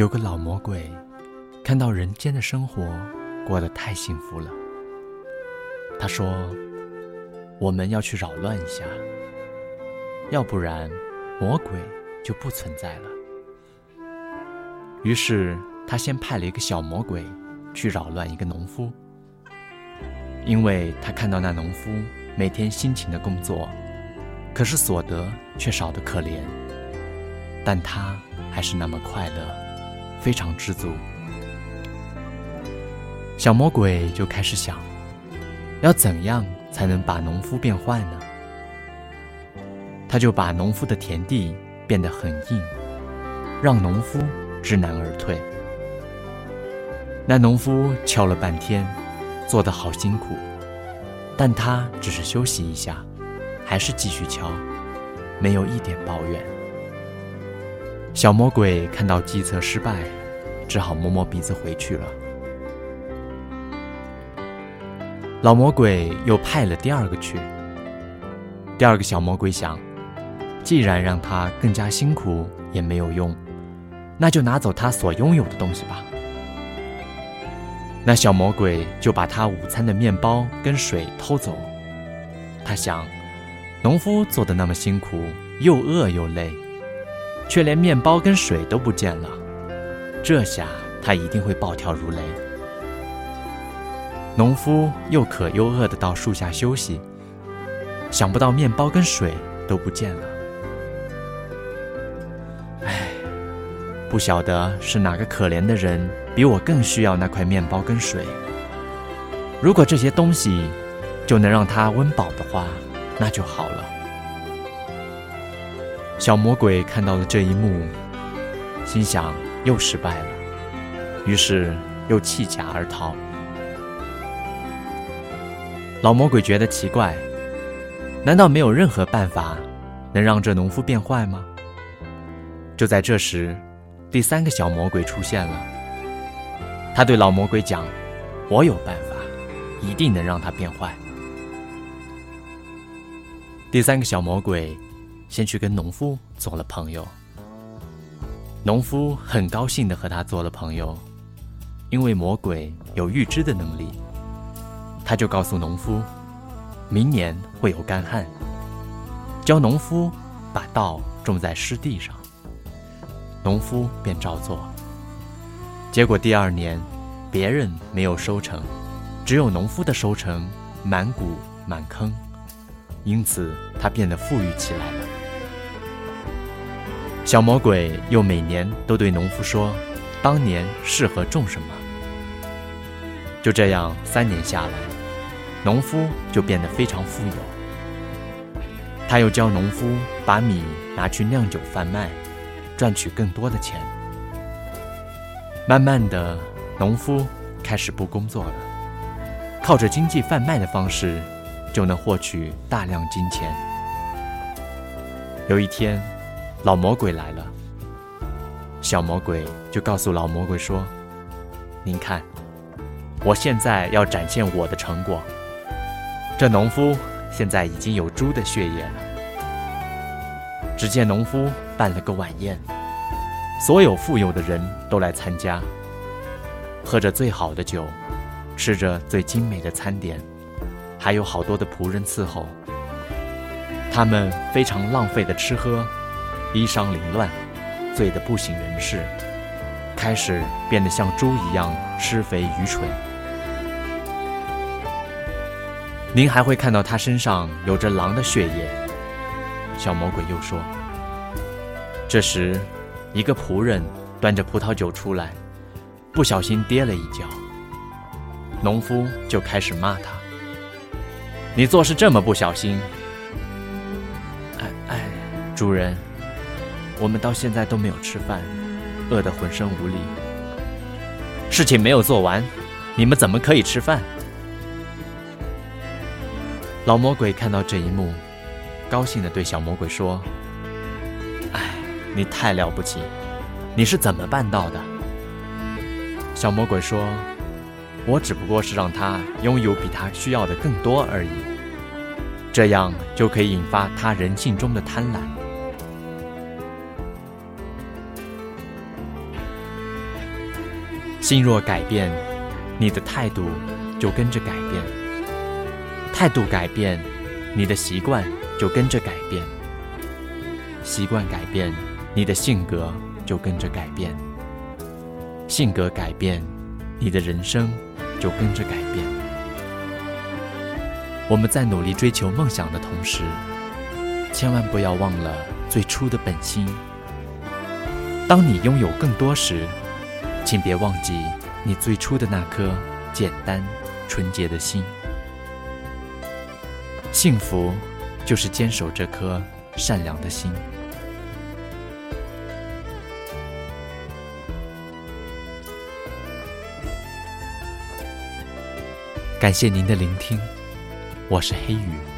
有个老魔鬼，看到人间的生活过得太幸福了。他说：“我们要去扰乱一下，要不然魔鬼就不存在了。”于是他先派了一个小魔鬼去扰乱一个农夫，因为他看到那农夫每天辛勤的工作，可是所得却少得可怜，但他还是那么快乐。非常知足，小魔鬼就开始想，要怎样才能把农夫变坏呢？他就把农夫的田地变得很硬，让农夫知难而退。那农夫敲了半天，做得好辛苦，但他只是休息一下，还是继续敲，没有一点抱怨。小魔鬼看到计策失败，只好摸摸鼻子回去了。老魔鬼又派了第二个去。第二个小魔鬼想，既然让他更加辛苦也没有用，那就拿走他所拥有的东西吧。那小魔鬼就把他午餐的面包跟水偷走。他想，农夫做的那么辛苦，又饿又累。却连面包跟水都不见了，这下他一定会暴跳如雷。农夫又渴又饿的到树下休息，想不到面包跟水都不见了。唉，不晓得是哪个可怜的人比我更需要那块面包跟水。如果这些东西就能让他温饱的话，那就好了。小魔鬼看到了这一幕，心想又失败了，于是又弃甲而逃。老魔鬼觉得奇怪，难道没有任何办法能让这农夫变坏吗？就在这时，第三个小魔鬼出现了。他对老魔鬼讲：“我有办法，一定能让他变坏。”第三个小魔鬼。先去跟农夫做了朋友，农夫很高兴的和他做了朋友，因为魔鬼有预知的能力，他就告诉农夫，明年会有干旱，教农夫把稻种在湿地上，农夫便照做。结果第二年，别人没有收成，只有农夫的收成满谷满坑，因此他变得富裕起来了。小魔鬼又每年都对农夫说：“当年适合种什么？”就这样，三年下来，农夫就变得非常富有。他又教农夫把米拿去酿酒贩卖，赚取更多的钱。慢慢的，农夫开始不工作了，靠着经济贩卖的方式，就能获取大量金钱。有一天。老魔鬼来了，小魔鬼就告诉老魔鬼说：“您看，我现在要展现我的成果。这农夫现在已经有猪的血液了。”只见农夫办了个晚宴，所有富有的人都来参加，喝着最好的酒，吃着最精美的餐点，还有好多的仆人伺候。他们非常浪费的吃喝。衣裳凌乱，醉得不省人事，开始变得像猪一样吃肥愚蠢。您还会看到他身上有着狼的血液。小魔鬼又说：“这时，一个仆人端着葡萄酒出来，不小心跌了一跤。农夫就开始骂他：‘你做事这么不小心！’哎哎，主人。”我们到现在都没有吃饭，饿得浑身无力。事情没有做完，你们怎么可以吃饭？老魔鬼看到这一幕，高兴地对小魔鬼说：“哎，你太了不起，你是怎么办到的？”小魔鬼说：“我只不过是让他拥有比他需要的更多而已，这样就可以引发他人性中的贪婪。”心若改变，你的态度就跟着改变；态度改变，你的习惯就跟着改变；习惯改变，你的性格就跟着改变；性格改变，你的人生就跟着改变。我们在努力追求梦想的同时，千万不要忘了最初的本心。当你拥有更多时，请别忘记你最初的那颗简单、纯洁的心。幸福就是坚守这颗善良的心。感谢您的聆听，我是黑羽。